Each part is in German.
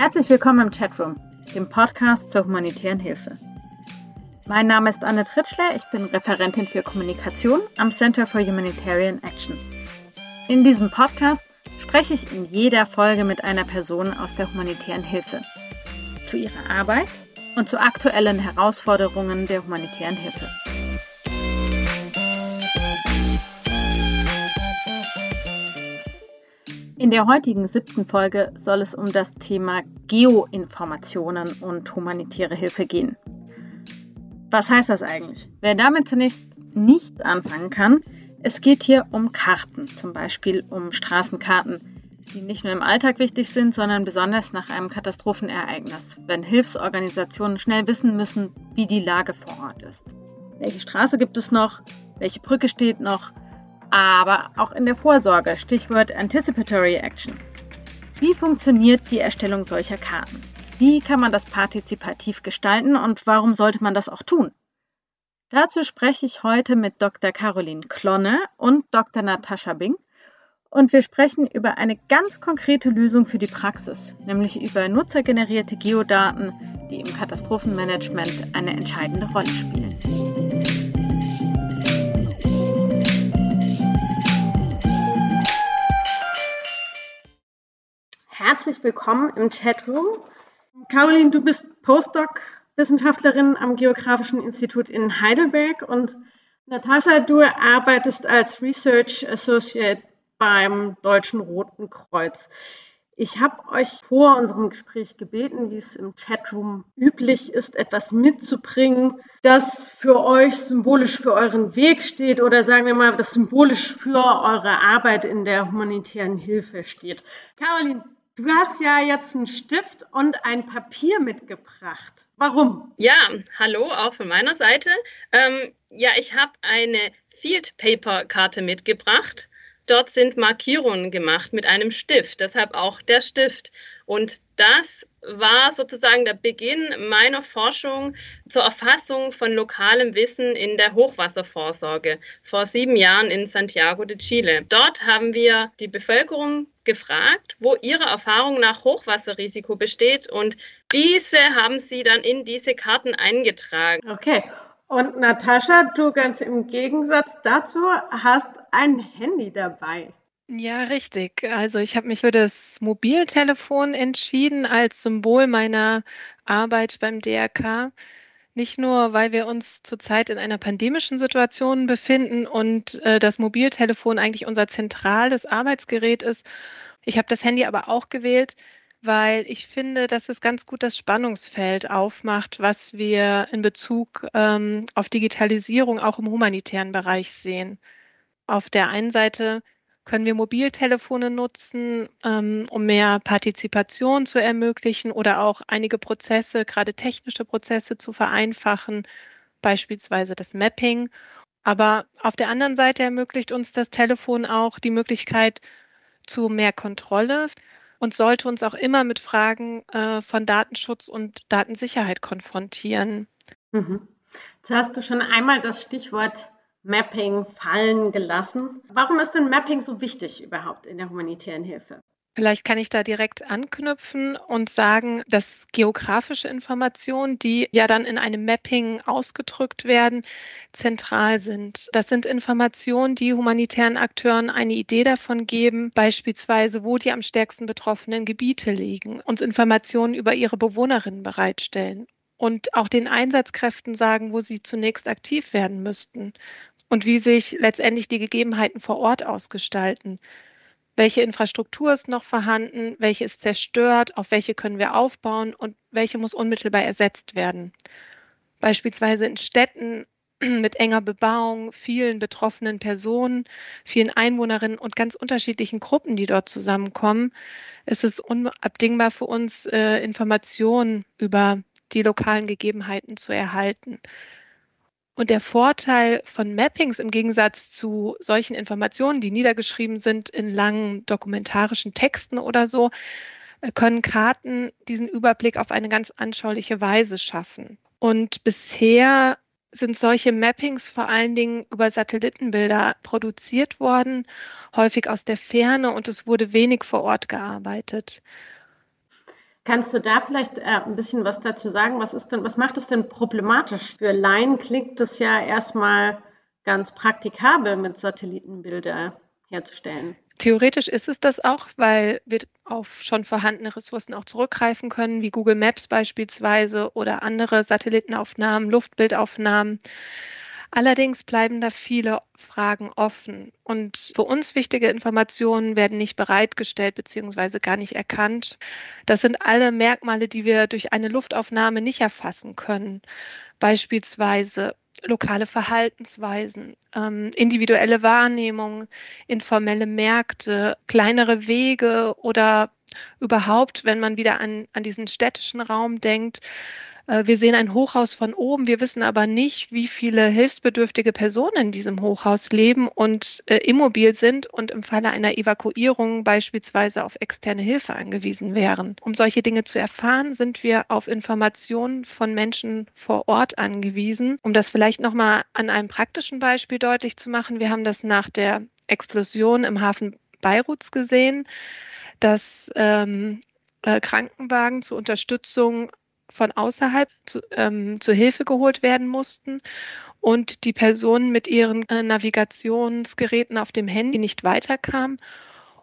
Herzlich willkommen im Chatroom, dem Podcast zur humanitären Hilfe. Mein Name ist Anne Tritschler, ich bin Referentin für Kommunikation am Center for Humanitarian Action. In diesem Podcast spreche ich in jeder Folge mit einer Person aus der humanitären Hilfe zu ihrer Arbeit und zu aktuellen Herausforderungen der humanitären Hilfe. In der heutigen siebten Folge soll es um das Thema Geoinformationen und humanitäre Hilfe gehen. Was heißt das eigentlich? Wer damit zunächst nicht anfangen kann, es geht hier um Karten, zum Beispiel um Straßenkarten, die nicht nur im Alltag wichtig sind, sondern besonders nach einem Katastrophenereignis, wenn Hilfsorganisationen schnell wissen müssen, wie die Lage vor Ort ist. Welche Straße gibt es noch? Welche Brücke steht noch? Aber auch in der Vorsorge, Stichwort Anticipatory Action. Wie funktioniert die Erstellung solcher Karten? Wie kann man das partizipativ gestalten und warum sollte man das auch tun? Dazu spreche ich heute mit Dr. Caroline Klonne und Dr. Natascha Bing und wir sprechen über eine ganz konkrete Lösung für die Praxis, nämlich über nutzergenerierte Geodaten, die im Katastrophenmanagement eine entscheidende Rolle spielen. Herzlich willkommen im Chatroom. Caroline, du bist Postdoc-Wissenschaftlerin am Geografischen Institut in Heidelberg und Natascha, du arbeitest als Research Associate beim Deutschen Roten Kreuz. Ich habe euch vor unserem Gespräch gebeten, wie es im Chatroom üblich ist, etwas mitzubringen, das für euch symbolisch für euren Weg steht oder sagen wir mal, das symbolisch für eure Arbeit in der humanitären Hilfe steht. Caroline, Du hast ja jetzt einen Stift und ein Papier mitgebracht. Warum? Ja, hallo auch von meiner Seite. Ähm, ja, ich habe eine Field Paper Karte mitgebracht. Dort sind Markierungen gemacht mit einem Stift, deshalb auch der Stift. Und das war sozusagen der Beginn meiner Forschung zur Erfassung von lokalem Wissen in der Hochwasservorsorge vor sieben Jahren in Santiago de Chile. Dort haben wir die Bevölkerung gefragt, wo ihre Erfahrung nach Hochwasserrisiko besteht und diese haben sie dann in diese Karten eingetragen. Okay. Und Natascha, du ganz im Gegensatz dazu hast ein Handy dabei. Ja, richtig. Also ich habe mich für das Mobiltelefon entschieden als Symbol meiner Arbeit beim DRK. Nicht nur, weil wir uns zurzeit in einer pandemischen Situation befinden und äh, das Mobiltelefon eigentlich unser zentrales Arbeitsgerät ist. Ich habe das Handy aber auch gewählt, weil ich finde, dass es ganz gut das Spannungsfeld aufmacht, was wir in Bezug ähm, auf Digitalisierung auch im humanitären Bereich sehen. Auf der einen Seite können wir Mobiltelefone nutzen, ähm, um mehr Partizipation zu ermöglichen oder auch einige Prozesse, gerade technische Prozesse zu vereinfachen, beispielsweise das Mapping. Aber auf der anderen Seite ermöglicht uns das Telefon auch die Möglichkeit zu mehr Kontrolle und sollte uns auch immer mit Fragen äh, von Datenschutz und Datensicherheit konfrontieren. Mhm. Jetzt hast du schon einmal das Stichwort Mapping fallen gelassen. Warum ist denn Mapping so wichtig überhaupt in der humanitären Hilfe? Vielleicht kann ich da direkt anknüpfen und sagen, dass geografische Informationen, die ja dann in einem Mapping ausgedrückt werden, zentral sind. Das sind Informationen, die humanitären Akteuren eine Idee davon geben, beispielsweise, wo die am stärksten betroffenen Gebiete liegen, uns Informationen über ihre Bewohnerinnen bereitstellen und auch den Einsatzkräften sagen, wo sie zunächst aktiv werden müssten und wie sich letztendlich die Gegebenheiten vor Ort ausgestalten. Welche Infrastruktur ist noch vorhanden, welche ist zerstört, auf welche können wir aufbauen und welche muss unmittelbar ersetzt werden. Beispielsweise in Städten mit enger Bebauung, vielen betroffenen Personen, vielen Einwohnerinnen und ganz unterschiedlichen Gruppen, die dort zusammenkommen, ist es unabdingbar für uns, äh, Informationen über die lokalen Gegebenheiten zu erhalten. Und der Vorteil von Mappings im Gegensatz zu solchen Informationen, die niedergeschrieben sind in langen dokumentarischen Texten oder so, äh, können Karten diesen Überblick auf eine ganz anschauliche Weise schaffen. Und bisher sind solche Mappings vor allen Dingen über Satellitenbilder produziert worden, häufig aus der Ferne und es wurde wenig vor Ort gearbeitet. Kannst du da vielleicht äh, ein bisschen was dazu sagen? Was ist denn, was macht es denn problematisch? Für Laien klingt das ja erstmal ganz praktikabel, mit Satellitenbilder herzustellen. Theoretisch ist es das auch, weil wir auf schon vorhandene Ressourcen auch zurückgreifen können, wie Google Maps beispielsweise oder andere Satellitenaufnahmen, Luftbildaufnahmen. Allerdings bleiben da viele Fragen offen und für uns wichtige Informationen werden nicht bereitgestellt bzw. gar nicht erkannt. Das sind alle Merkmale, die wir durch eine Luftaufnahme nicht erfassen können. Beispielsweise lokale Verhaltensweisen, ähm, individuelle Wahrnehmung, informelle Märkte, kleinere Wege oder überhaupt, wenn man wieder an, an diesen städtischen Raum denkt, wir sehen ein Hochhaus von oben, wir wissen aber nicht, wie viele hilfsbedürftige Personen in diesem Hochhaus leben und äh, immobil sind und im Falle einer Evakuierung beispielsweise auf externe Hilfe angewiesen wären. Um solche Dinge zu erfahren, sind wir auf Informationen von Menschen vor Ort angewiesen. Um das vielleicht nochmal an einem praktischen Beispiel deutlich zu machen, wir haben das nach der Explosion im Hafen Beiruts gesehen, dass ähm, äh, Krankenwagen zur Unterstützung von außerhalb zu, ähm, zur Hilfe geholt werden mussten und die Personen mit ihren äh, Navigationsgeräten auf dem Handy nicht weiterkamen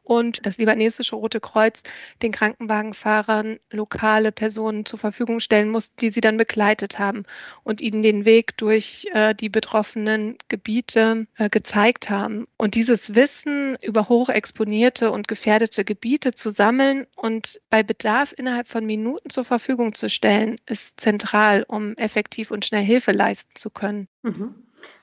und das libanesische Rote Kreuz den Krankenwagenfahrern lokale Personen zur Verfügung stellen muss, die sie dann begleitet haben und ihnen den Weg durch äh, die betroffenen Gebiete äh, gezeigt haben. Und dieses Wissen über hochexponierte und gefährdete Gebiete zu sammeln und bei Bedarf innerhalb von Minuten zur Verfügung zu stellen, ist zentral, um effektiv und schnell Hilfe leisten zu können. Mhm.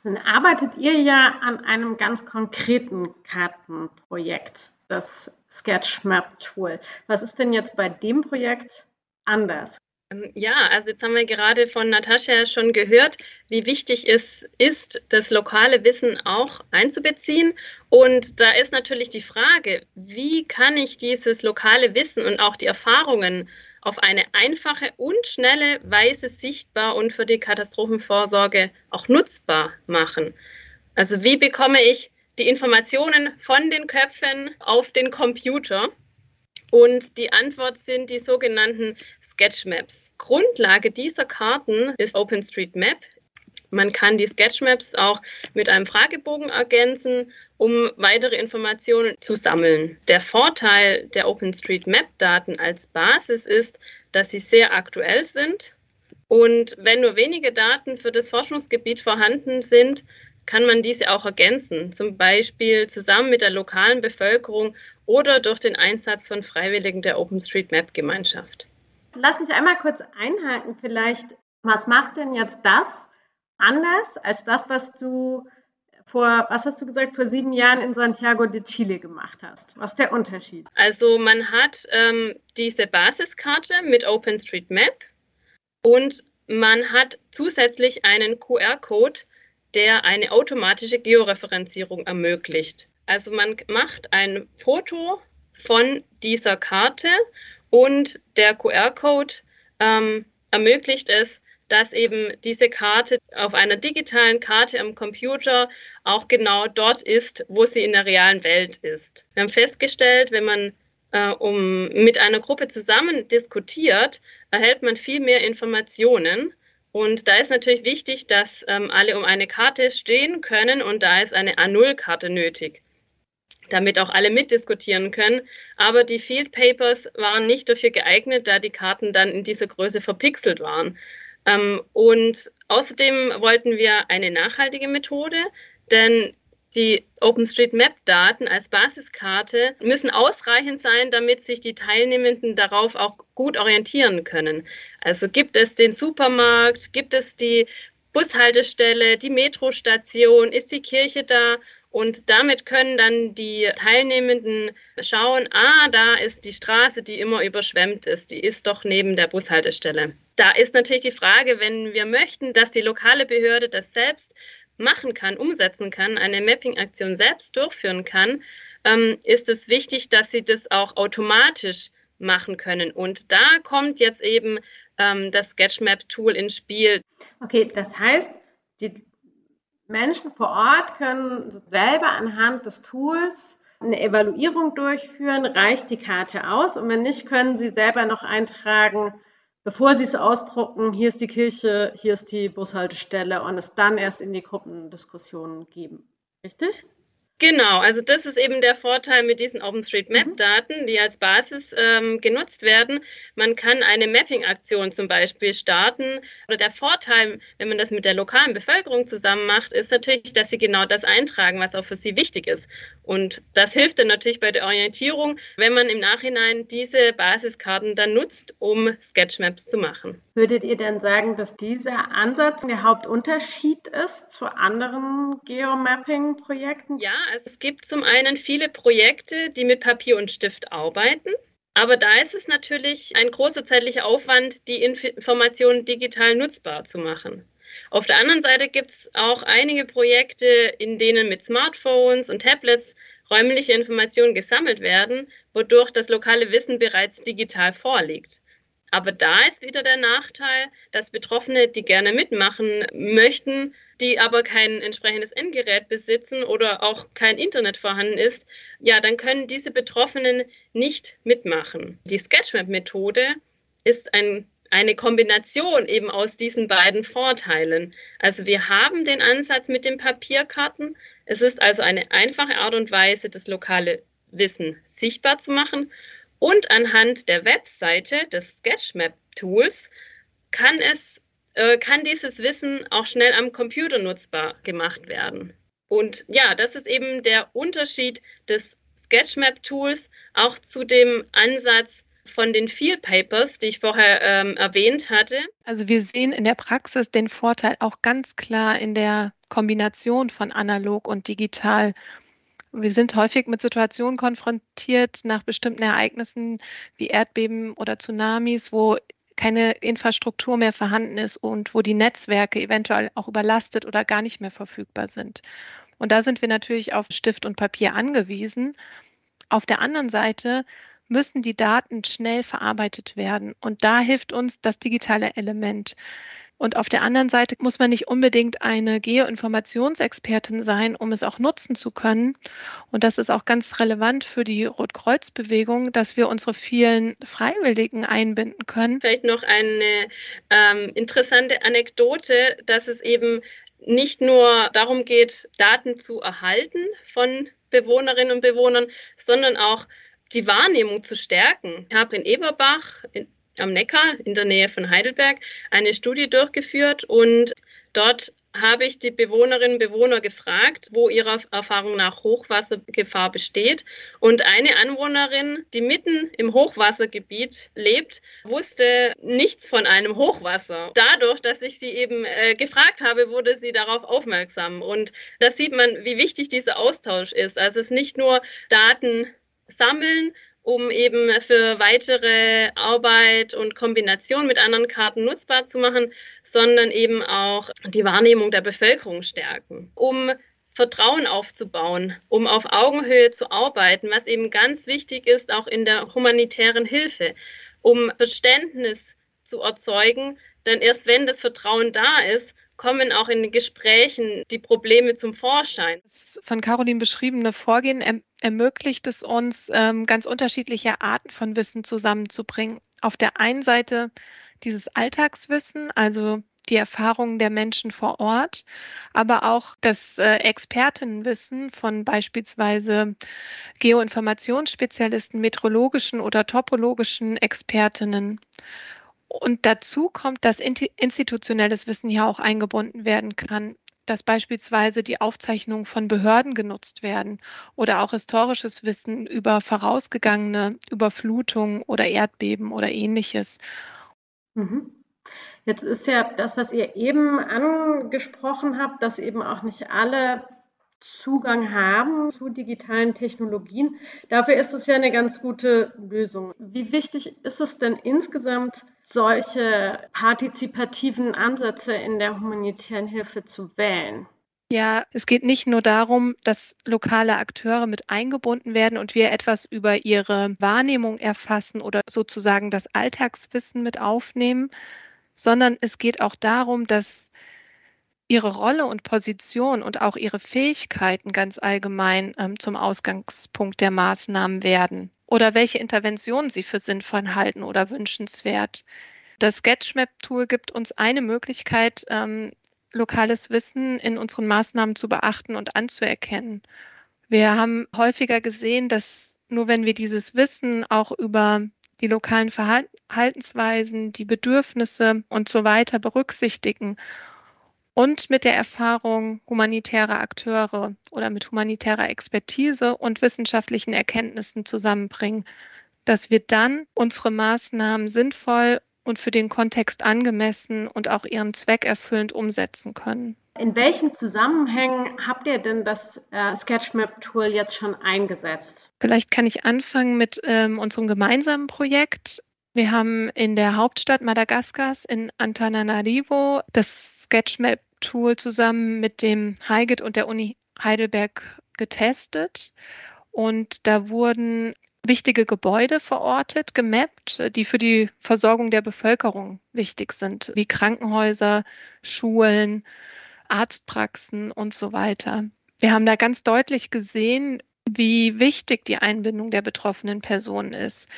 Dann arbeitet ihr ja an einem ganz konkreten Kartenprojekt das SketchMap-Tool. Was ist denn jetzt bei dem Projekt anders? Ähm, ja, also jetzt haben wir gerade von Natascha schon gehört, wie wichtig es ist, das lokale Wissen auch einzubeziehen. Und da ist natürlich die Frage, wie kann ich dieses lokale Wissen und auch die Erfahrungen auf eine einfache und schnelle Weise sichtbar und für die Katastrophenvorsorge auch nutzbar machen? Also wie bekomme ich die Informationen von den Köpfen auf den Computer. Und die Antwort sind die sogenannten Sketchmaps. Grundlage dieser Karten ist OpenStreetMap. Man kann die Sketchmaps auch mit einem Fragebogen ergänzen, um weitere Informationen zu sammeln. Der Vorteil der OpenStreetMap-Daten als Basis ist, dass sie sehr aktuell sind. Und wenn nur wenige Daten für das Forschungsgebiet vorhanden sind, kann man diese auch ergänzen, zum Beispiel zusammen mit der lokalen Bevölkerung oder durch den Einsatz von Freiwilligen der OpenStreetMap-Gemeinschaft. Lass mich einmal kurz einhalten, vielleicht. Was macht denn jetzt das anders als das, was du vor, was hast du gesagt, vor sieben Jahren in Santiago de Chile gemacht hast? Was ist der Unterschied? Also man hat ähm, diese Basiskarte mit OpenStreetMap und man hat zusätzlich einen QR-Code, der eine automatische Georeferenzierung ermöglicht. Also man macht ein Foto von dieser Karte und der QR-Code ähm, ermöglicht es, dass eben diese Karte auf einer digitalen Karte am Computer auch genau dort ist, wo sie in der realen Welt ist. Wir haben festgestellt, wenn man äh, um, mit einer Gruppe zusammen diskutiert, erhält man viel mehr Informationen und da ist natürlich wichtig, dass ähm, alle um eine Karte stehen können und da ist eine A0-Karte nötig, damit auch alle mitdiskutieren können. Aber die Field Papers waren nicht dafür geeignet, da die Karten dann in dieser Größe verpixelt waren. Ähm, und außerdem wollten wir eine nachhaltige Methode, denn die OpenStreetMap-Daten als Basiskarte müssen ausreichend sein, damit sich die Teilnehmenden darauf auch gut orientieren können. Also gibt es den Supermarkt, gibt es die Bushaltestelle, die Metrostation, ist die Kirche da? Und damit können dann die Teilnehmenden schauen, ah, da ist die Straße, die immer überschwemmt ist, die ist doch neben der Bushaltestelle. Da ist natürlich die Frage, wenn wir möchten, dass die lokale Behörde das selbst machen kann, umsetzen kann, eine Mapping-Aktion selbst durchführen kann, ähm, ist es wichtig, dass sie das auch automatisch machen können. Und da kommt jetzt eben ähm, das Sketchmap-Tool ins Spiel. Okay, das heißt, die Menschen vor Ort können selber anhand des Tools eine Evaluierung durchführen, reicht die Karte aus und wenn nicht, können Sie selber noch eintragen, bevor Sie es ausdrucken, hier ist die Kirche, hier ist die Bushaltestelle und es dann erst in die Gruppendiskussionen geben. Richtig? Genau, also das ist eben der Vorteil mit diesen OpenStreetMap-Daten, mhm. die als Basis ähm, genutzt werden. Man kann eine Mapping-Aktion zum Beispiel starten. Oder der Vorteil, wenn man das mit der lokalen Bevölkerung zusammen macht, ist natürlich, dass sie genau das eintragen, was auch für sie wichtig ist. Und das hilft dann natürlich bei der Orientierung, wenn man im Nachhinein diese Basiskarten dann nutzt, um Sketchmaps zu machen. Würdet ihr denn sagen, dass dieser Ansatz der Hauptunterschied ist zu anderen Geomapping-Projekten? Ja, also es gibt zum einen viele Projekte, die mit Papier und Stift arbeiten. Aber da ist es natürlich ein großer zeitlicher Aufwand, die Informationen digital nutzbar zu machen. Auf der anderen Seite gibt es auch einige Projekte, in denen mit Smartphones und Tablets räumliche Informationen gesammelt werden, wodurch das lokale Wissen bereits digital vorliegt. Aber da ist wieder der Nachteil, dass Betroffene, die gerne mitmachen möchten, die aber kein entsprechendes Endgerät besitzen oder auch kein Internet vorhanden ist, ja, dann können diese Betroffenen nicht mitmachen. Die Sketchmap-Methode ist ein, eine Kombination eben aus diesen beiden Vorteilen. Also wir haben den Ansatz mit den Papierkarten. Es ist also eine einfache Art und Weise, das lokale Wissen sichtbar zu machen. Und anhand der Webseite des Sketchmap-Tools kann äh, kann dieses Wissen auch schnell am Computer nutzbar gemacht werden. Und ja, das ist eben der Unterschied des Sketchmap-Tools auch zu dem Ansatz von den Field Papers, die ich vorher ähm, erwähnt hatte. Also wir sehen in der Praxis den Vorteil auch ganz klar in der Kombination von analog und digital. Wir sind häufig mit Situationen konfrontiert nach bestimmten Ereignissen wie Erdbeben oder Tsunamis, wo keine Infrastruktur mehr vorhanden ist und wo die Netzwerke eventuell auch überlastet oder gar nicht mehr verfügbar sind. Und da sind wir natürlich auf Stift und Papier angewiesen. Auf der anderen Seite müssen die Daten schnell verarbeitet werden. Und da hilft uns das digitale Element. Und auf der anderen Seite muss man nicht unbedingt eine Geoinformationsexpertin sein, um es auch nutzen zu können. Und das ist auch ganz relevant für die Rotkreuzbewegung, dass wir unsere vielen Freiwilligen einbinden können. Vielleicht noch eine ähm, interessante Anekdote, dass es eben nicht nur darum geht, Daten zu erhalten von Bewohnerinnen und Bewohnern, sondern auch die Wahrnehmung zu stärken. Ich habe in Eberbach in am Neckar in der Nähe von Heidelberg eine Studie durchgeführt und dort habe ich die Bewohnerinnen und Bewohner gefragt, wo ihrer Erfahrung nach Hochwassergefahr besteht. Und eine Anwohnerin, die mitten im Hochwassergebiet lebt, wusste nichts von einem Hochwasser. Dadurch, dass ich sie eben äh, gefragt habe, wurde sie darauf aufmerksam. Und da sieht man, wie wichtig dieser Austausch ist. Also es ist nicht nur Daten sammeln um eben für weitere Arbeit und Kombination mit anderen Karten nutzbar zu machen, sondern eben auch die Wahrnehmung der Bevölkerung stärken, um Vertrauen aufzubauen, um auf Augenhöhe zu arbeiten, was eben ganz wichtig ist, auch in der humanitären Hilfe, um Verständnis zu erzeugen. Denn erst wenn das Vertrauen da ist, kommen auch in den Gesprächen die Probleme zum Vorschein. Das von Caroline beschriebene Vorgehen ermöglicht es uns, ähm, ganz unterschiedliche Arten von Wissen zusammenzubringen. Auf der einen Seite dieses Alltagswissen, also die Erfahrungen der Menschen vor Ort, aber auch das äh, Expertinnenwissen von beispielsweise Geoinformationsspezialisten, meteorologischen oder topologischen Expertinnen. Und dazu kommt, dass institutionelles Wissen ja auch eingebunden werden kann, dass beispielsweise die Aufzeichnungen von Behörden genutzt werden oder auch historisches Wissen über vorausgegangene Überflutungen oder Erdbeben oder ähnliches. Mhm. Jetzt ist ja das, was ihr eben angesprochen habt, dass eben auch nicht alle Zugang haben zu digitalen Technologien. Dafür ist es ja eine ganz gute Lösung. Wie wichtig ist es denn insgesamt, solche partizipativen Ansätze in der humanitären Hilfe zu wählen? Ja, es geht nicht nur darum, dass lokale Akteure mit eingebunden werden und wir etwas über ihre Wahrnehmung erfassen oder sozusagen das Alltagswissen mit aufnehmen, sondern es geht auch darum, dass ihre Rolle und Position und auch ihre Fähigkeiten ganz allgemein ähm, zum Ausgangspunkt der Maßnahmen werden oder welche Interventionen sie für sinnvoll halten oder wünschenswert. Das Sketchmap-Tool gibt uns eine Möglichkeit, ähm, lokales Wissen in unseren Maßnahmen zu beachten und anzuerkennen. Wir haben häufiger gesehen, dass nur wenn wir dieses Wissen auch über die lokalen Verhaltensweisen, die Bedürfnisse und so weiter berücksichtigen und mit der Erfahrung humanitärer Akteure oder mit humanitärer Expertise und wissenschaftlichen Erkenntnissen zusammenbringen, dass wir dann unsere Maßnahmen sinnvoll und für den Kontext angemessen und auch ihren Zweck erfüllend umsetzen können. In welchen Zusammenhängen habt ihr denn das äh, Sketchmap-Tool jetzt schon eingesetzt? Vielleicht kann ich anfangen mit ähm, unserem gemeinsamen Projekt. Wir haben in der Hauptstadt Madagaskars in Antananarivo das Sketchmap-Tool zusammen mit dem HIGIT und der Uni Heidelberg getestet. Und da wurden wichtige Gebäude verortet, gemappt, die für die Versorgung der Bevölkerung wichtig sind, wie Krankenhäuser, Schulen, Arztpraxen und so weiter. Wir haben da ganz deutlich gesehen, wie wichtig die Einbindung der betroffenen Personen ist,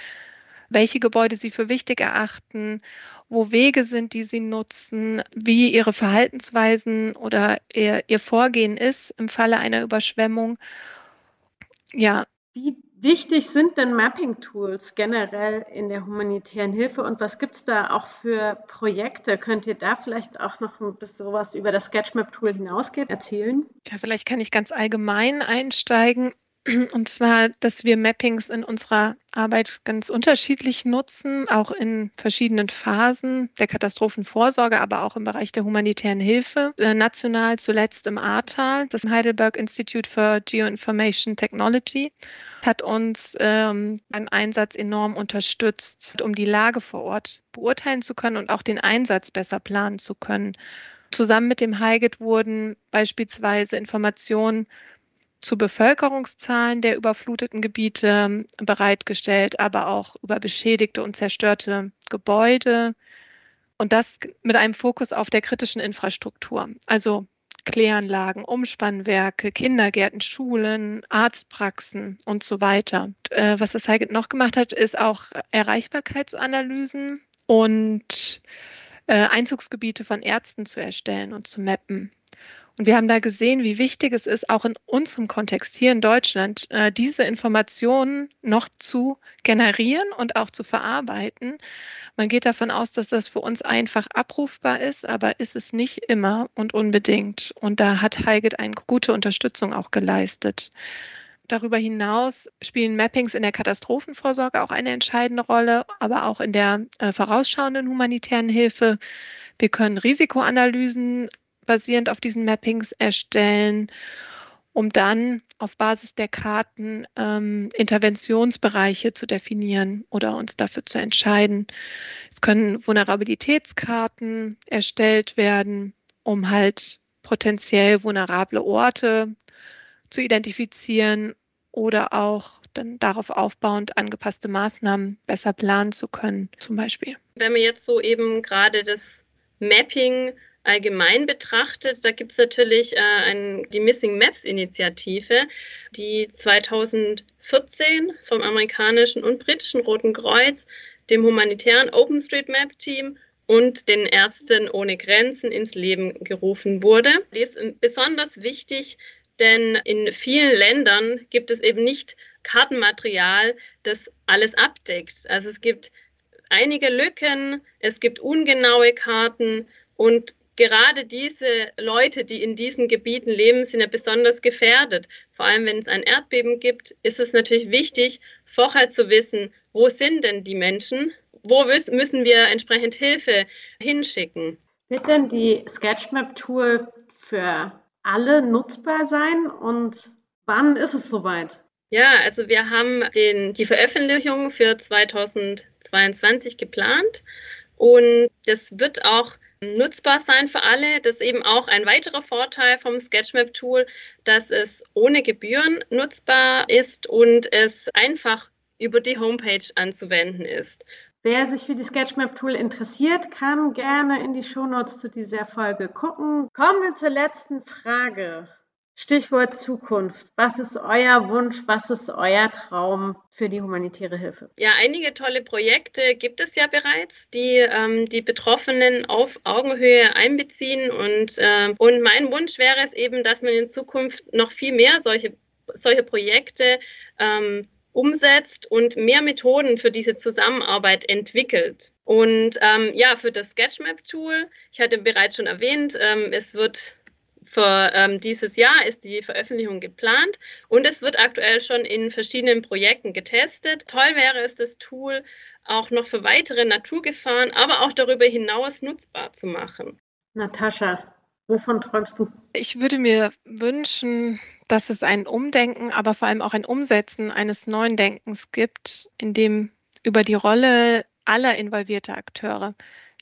welche Gebäude sie für wichtig erachten, wo Wege sind, die sie nutzen, wie ihre Verhaltensweisen oder ihr, ihr Vorgehen ist im Falle einer Überschwemmung. Ja. Wie wichtig sind denn Mapping-Tools generell in der humanitären Hilfe und was gibt es da auch für Projekte? Könnt ihr da vielleicht auch noch ein bisschen sowas über das Sketchmap-Tool hinausgeht erzählen? Ja, vielleicht kann ich ganz allgemein einsteigen. Und zwar, dass wir Mappings in unserer Arbeit ganz unterschiedlich nutzen, auch in verschiedenen Phasen der Katastrophenvorsorge, aber auch im Bereich der humanitären Hilfe. Äh, national zuletzt im Ahrtal, das Heidelberg Institute for Geoinformation Technology hat uns ähm, beim Einsatz enorm unterstützt, um die Lage vor Ort beurteilen zu können und auch den Einsatz besser planen zu können. Zusammen mit dem HIGIT wurden beispielsweise Informationen zu Bevölkerungszahlen der überfluteten Gebiete bereitgestellt, aber auch über beschädigte und zerstörte Gebäude. Und das mit einem Fokus auf der kritischen Infrastruktur, also Kläranlagen, Umspannwerke, Kindergärten, Schulen, Arztpraxen und so weiter. Äh, was das HIGIT noch gemacht hat, ist auch Erreichbarkeitsanalysen und äh, Einzugsgebiete von Ärzten zu erstellen und zu mappen. Und wir haben da gesehen, wie wichtig es ist, auch in unserem Kontext hier in Deutschland, äh, diese Informationen noch zu generieren und auch zu verarbeiten. Man geht davon aus, dass das für uns einfach abrufbar ist, aber ist es nicht immer und unbedingt. Und da hat Heigit eine gute Unterstützung auch geleistet. Darüber hinaus spielen Mappings in der Katastrophenvorsorge auch eine entscheidende Rolle, aber auch in der äh, vorausschauenden humanitären Hilfe. Wir können Risikoanalysen basierend auf diesen Mappings erstellen, um dann auf Basis der Karten ähm, Interventionsbereiche zu definieren oder uns dafür zu entscheiden. Es können Vulnerabilitätskarten erstellt werden, um halt potenziell vulnerable Orte zu identifizieren oder auch dann darauf aufbauend angepasste Maßnahmen besser planen zu können, zum Beispiel. Wenn wir jetzt so eben gerade das Mapping allgemein betrachtet, da gibt es natürlich äh, ein, die Missing Maps Initiative, die 2014 vom amerikanischen und britischen Roten Kreuz, dem humanitären OpenStreetMap Team und den Ärzten ohne Grenzen ins Leben gerufen wurde. Die ist besonders wichtig, denn in vielen Ländern gibt es eben nicht Kartenmaterial, das alles abdeckt. Also es gibt einige Lücken, es gibt ungenaue Karten und gerade diese Leute, die in diesen Gebieten leben, sind ja besonders gefährdet. Vor allem, wenn es ein Erdbeben gibt, ist es natürlich wichtig, vorher zu wissen, wo sind denn die Menschen? Wo müssen wir entsprechend Hilfe hinschicken? Wird denn die Sketchmap-Tool für alle nutzbar sein und wann ist es soweit? Ja, also wir haben den, die Veröffentlichung für 2022 geplant und das wird auch nutzbar sein für alle. Das ist eben auch ein weiterer Vorteil vom Sketchmap-Tool, dass es ohne Gebühren nutzbar ist und es einfach über die Homepage anzuwenden ist. Wer sich für die Sketchmap-Tool interessiert, kann gerne in die Shownotes zu dieser Folge gucken. Kommen wir zur letzten Frage. Stichwort Zukunft. Was ist euer Wunsch? Was ist euer Traum für die humanitäre Hilfe? Ja, einige tolle Projekte gibt es ja bereits, die ähm, die Betroffenen auf Augenhöhe einbeziehen. Und, äh, und mein Wunsch wäre es eben, dass man in Zukunft noch viel mehr solche, solche Projekte ähm, umsetzt und mehr Methoden für diese Zusammenarbeit entwickelt. Und ähm, ja, für das Sketchmap-Tool, ich hatte bereits schon erwähnt, ähm, es wird für ähm, dieses Jahr ist die Veröffentlichung geplant und es wird aktuell schon in verschiedenen Projekten getestet. Toll wäre es, das Tool auch noch für weitere Naturgefahren, aber auch darüber hinaus nutzbar zu machen. Natascha, wovon träumst du? Ich würde mir wünschen, dass es ein Umdenken, aber vor allem auch ein Umsetzen eines neuen Denkens gibt, in dem über die Rolle aller involvierter Akteure,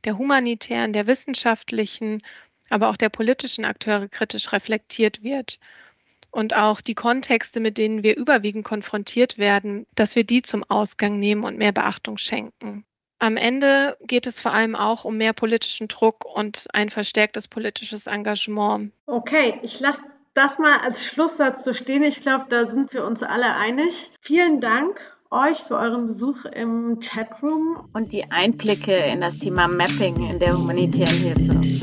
der humanitären, der wissenschaftlichen aber auch der politischen Akteure kritisch reflektiert wird. Und auch die Kontexte, mit denen wir überwiegend konfrontiert werden, dass wir die zum Ausgang nehmen und mehr Beachtung schenken. Am Ende geht es vor allem auch um mehr politischen Druck und ein verstärktes politisches Engagement. Okay, ich lasse das mal als Schlusssatz so stehen. Ich glaube, da sind wir uns alle einig. Vielen Dank euch für euren Besuch im Chatroom und die Einblicke in das Thema Mapping in der humanitären Hilfe.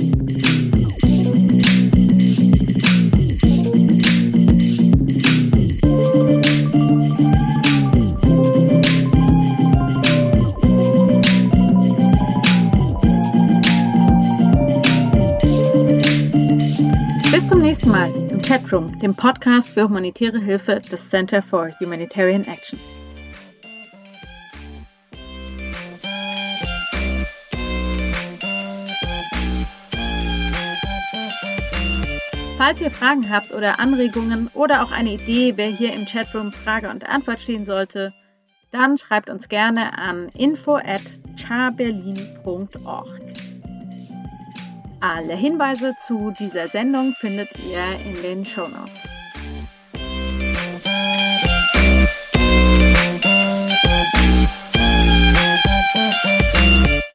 Chatroom, dem Podcast für humanitäre Hilfe des Center for Humanitarian Action. Falls ihr Fragen habt oder Anregungen oder auch eine Idee, wer hier im Chatroom Frage und Antwort stehen sollte, dann schreibt uns gerne an info at charberlin.org. Alle Hinweise zu dieser Sendung findet ihr in den Show Notes.